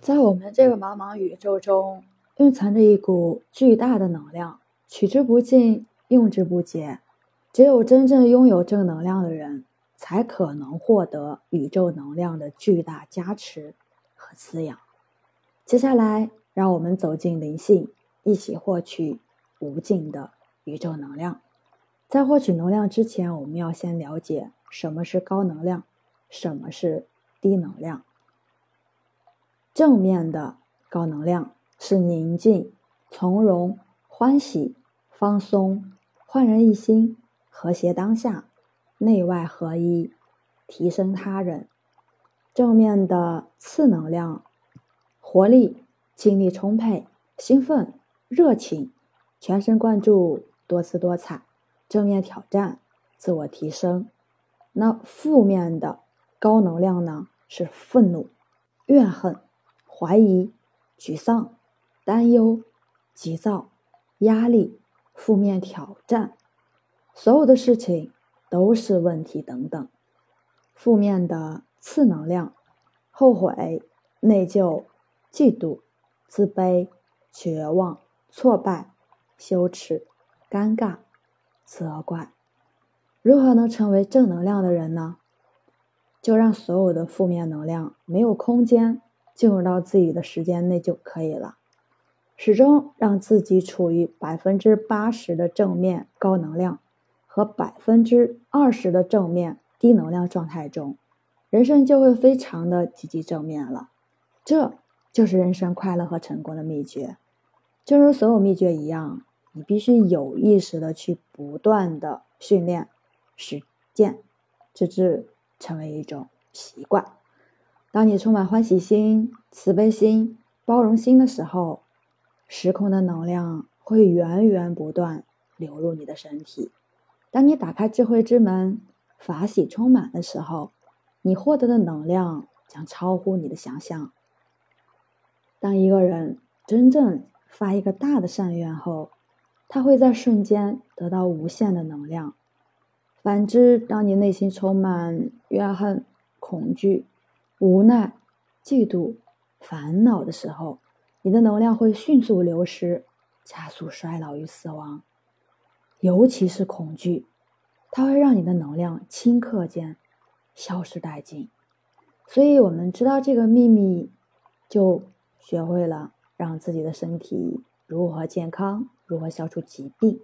在我们这个茫茫宇宙中，蕴藏着一股巨大的能量，取之不尽，用之不竭。只有真正拥有正能量的人，才可能获得宇宙能量的巨大加持和滋养。接下来，让我们走进灵性，一起获取无尽的宇宙能量。在获取能量之前，我们要先了解什么是高能量，什么是低能量。正面的高能量是宁静、从容、欢喜、放松、焕然一新、和谐当下、内外合一、提升他人。正面的次能量，活力、精力充沛、兴奋、热情、全神贯注、多姿多彩、正面挑战、自我提升。那负面的高能量呢？是愤怒、怨恨。怀疑、沮丧、担忧、急躁、压力、负面挑战，所有的事情都是问题等等。负面的次能量：后悔、内疚、嫉妒、自卑、绝望、挫败、羞耻、尴尬、责怪。如何能成为正能量的人呢？就让所有的负面能量没有空间。进入到自己的时间内就可以了，始终让自己处于百分之八十的正面高能量和百分之二十的正面低能量状态中，人生就会非常的积极正面了。这就是人生快乐和成功的秘诀。正如所有秘诀一样，你必须有意识的去不断的训练、实践，直至成为一种习惯。当你充满欢喜心、慈悲心、包容心的时候，时空的能量会源源不断流入你的身体。当你打开智慧之门，法喜充满的时候，你获得的能量将超乎你的想象。当一个人真正发一个大的善愿后，他会在瞬间得到无限的能量。反之，当你内心充满怨恨、恐惧，无奈、嫉妒、烦恼的时候，你的能量会迅速流失，加速衰老与死亡。尤其是恐惧，它会让你的能量顷刻间消失殆尽。所以，我们知道这个秘密，就学会了让自己的身体如何健康，如何消除疾病。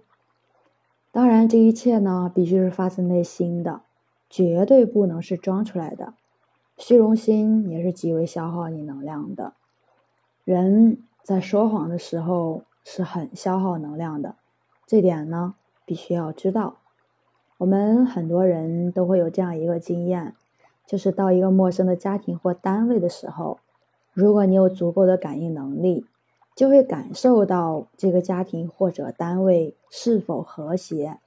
当然，这一切呢，必须是发自内心的，绝对不能是装出来的。虚荣心也是极为消耗你能量的。人在说谎的时候是很消耗能量的，这点呢必须要知道。我们很多人都会有这样一个经验，就是到一个陌生的家庭或单位的时候，如果你有足够的感应能力，就会感受到这个家庭或者单位是否和谐。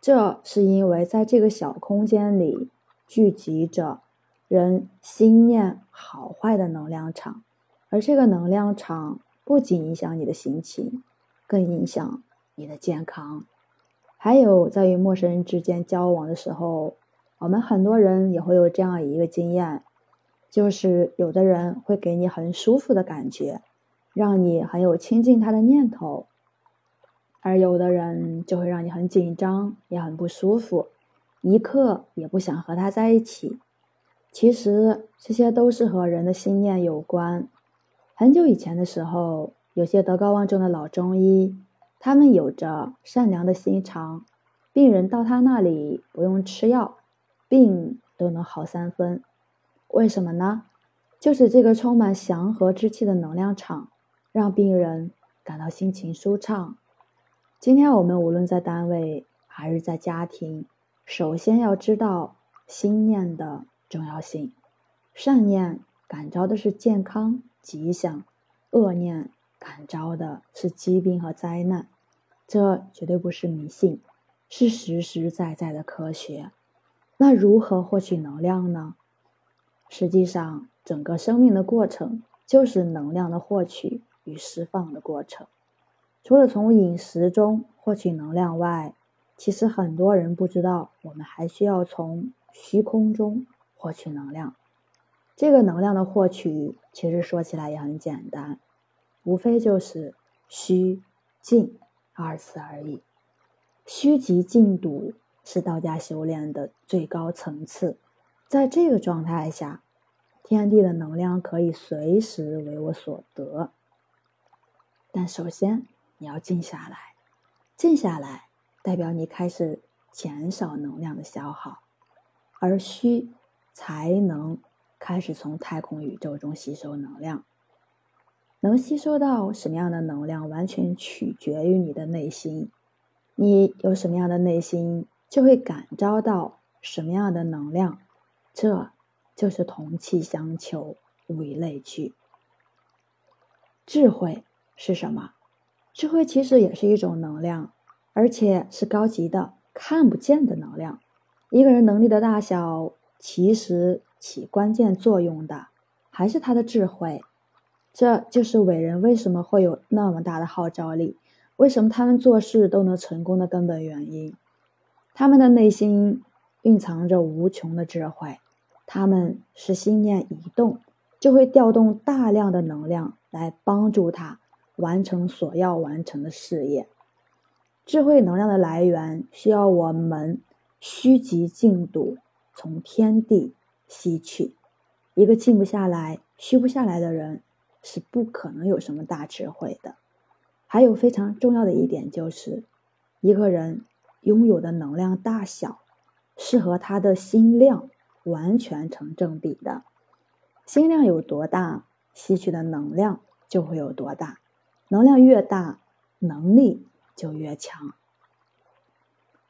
这是因为在这个小空间里聚集着。人心念好坏的能量场，而这个能量场不仅影响你的心情，更影响你的健康。还有，在与陌生人之间交往的时候，我们很多人也会有这样一个经验，就是有的人会给你很舒服的感觉，让你很有亲近他的念头，而有的人就会让你很紧张，也很不舒服，一刻也不想和他在一起。其实这些都是和人的心念有关。很久以前的时候，有些德高望重的老中医，他们有着善良的心肠，病人到他那里不用吃药，病都能好三分。为什么呢？就是这个充满祥和之气的能量场，让病人感到心情舒畅。今天我们无论在单位还是在家庭，首先要知道心念的。重要性，善念感召的是健康吉祥，恶念感召的是疾病和灾难。这绝对不是迷信，是实实在在的科学。那如何获取能量呢？实际上，整个生命的过程就是能量的获取与释放的过程。除了从饮食中获取能量外，其实很多人不知道，我们还需要从虚空中。获取能量，这个能量的获取，其实说起来也很简单，无非就是虚静二字而已。虚极静笃是道家修炼的最高层次，在这个状态下，天地的能量可以随时为我所得。但首先你要静下来，静下来代表你开始减少能量的消耗，而虚才能。开始从太空宇宙中吸收能量，能吸收到什么样的能量，完全取决于你的内心。你有什么样的内心，就会感召到什么样的能量。这就是同气相求，物以类聚。智慧是什么？智慧其实也是一种能量，而且是高级的、看不见的能量。一个人能力的大小，其实。起关键作用的还是他的智慧，这就是伟人为什么会有那么大的号召力，为什么他们做事都能成功的根本原因。他们的内心蕴藏着无穷的智慧，他们是心念一动，就会调动大量的能量来帮助他完成所要完成的事业。智慧能量的来源需要我们虚极静笃，从天地。吸取一个静不下来、虚不下来的人，是不可能有什么大智慧的。还有非常重要的一点就是，一个人拥有的能量大小，是和他的心量完全成正比的。心量有多大，吸取的能量就会有多大。能量越大，能力就越强。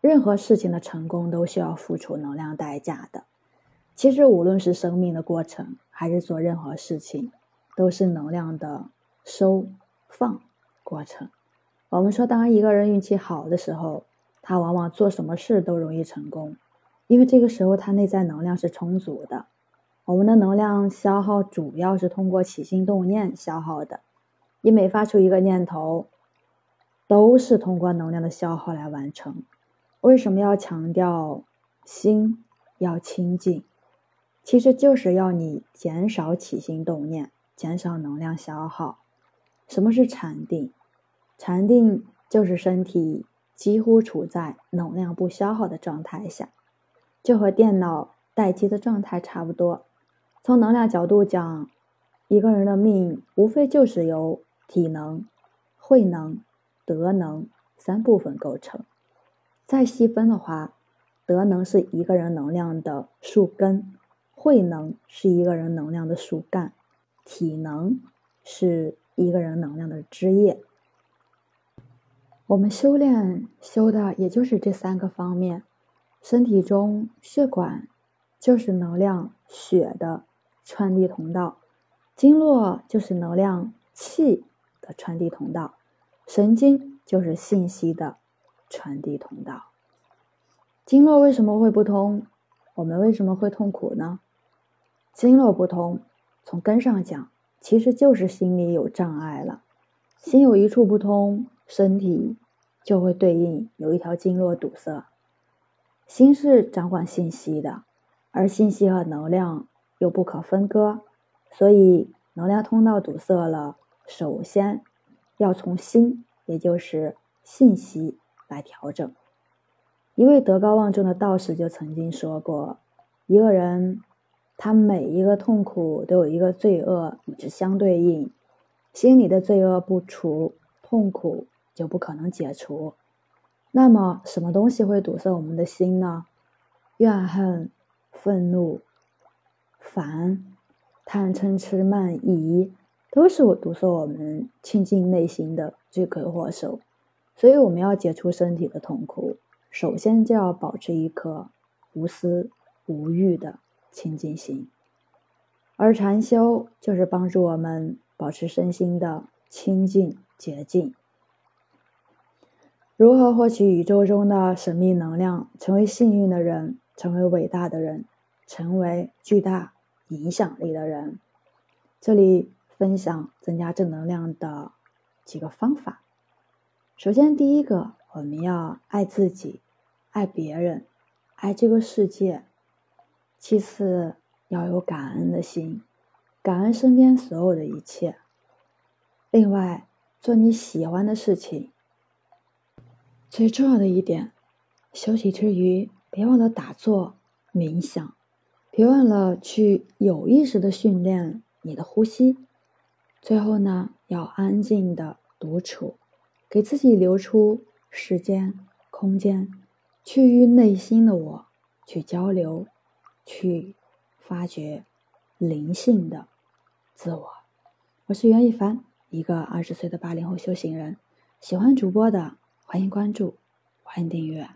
任何事情的成功都需要付出能量代价的。其实，无论是生命的过程，还是做任何事情，都是能量的收放过程。我们说，当一个人运气好的时候，他往往做什么事都容易成功，因为这个时候他内在能量是充足的。我们的能量消耗主要是通过起心动念消耗的，你每发出一个念头，都是通过能量的消耗来完成。为什么要强调心要清净？其实就是要你减少起心动念，减少能量消耗。什么是禅定？禅定就是身体几乎处在能量不消耗的状态下，就和电脑待机的状态差不多。从能量角度讲，一个人的命无非就是由体能、慧能、德能三部分构成。再细分的话，德能是一个人能量的树根。慧能是一个人能量的树干，体能是一个人能量的枝叶。我们修炼修的也就是这三个方面。身体中血管就是能量血的传递通道，经络就是能量气的传递通道，神经就是信息的传递通道。经络为什么会不通？我们为什么会痛苦呢？经络不通，从根上讲，其实就是心里有障碍了。心有一处不通，身体就会对应有一条经络堵塞。心是掌管信息的，而信息和能量又不可分割，所以能量通道堵塞了，首先要从心，也就是信息来调整。一位德高望重的道士就曾经说过，一个人。他每一个痛苦都有一个罪恶与之相对应，心里的罪恶不除，痛苦就不可能解除。那么，什么东西会堵塞我们的心呢？怨恨、愤怒、烦、贪嗔痴慢疑，都是堵塞我们清净内心的罪魁祸首。所以，我们要解除身体的痛苦，首先就要保持一颗无私无欲的。清净心，而禅修就是帮助我们保持身心的清净洁净。如何获取宇宙中的神秘能量，成为幸运的人，成为伟大的人，成为巨大影响力的人？这里分享增加正能量的几个方法。首先，第一个，我们要爱自己，爱别人，爱这个世界。其次，要有感恩的心，感恩身边所有的一切。另外，做你喜欢的事情。最重要的一点，休息之余别忘了打坐、冥想，别忘了去有意识的训练你的呼吸。最后呢，要安静的独处，给自己留出时间、空间，去与内心的我去交流，去发掘灵性的自我。我是袁一凡。一个二十岁的八零后修行人，喜欢主播的欢迎关注，欢迎订阅。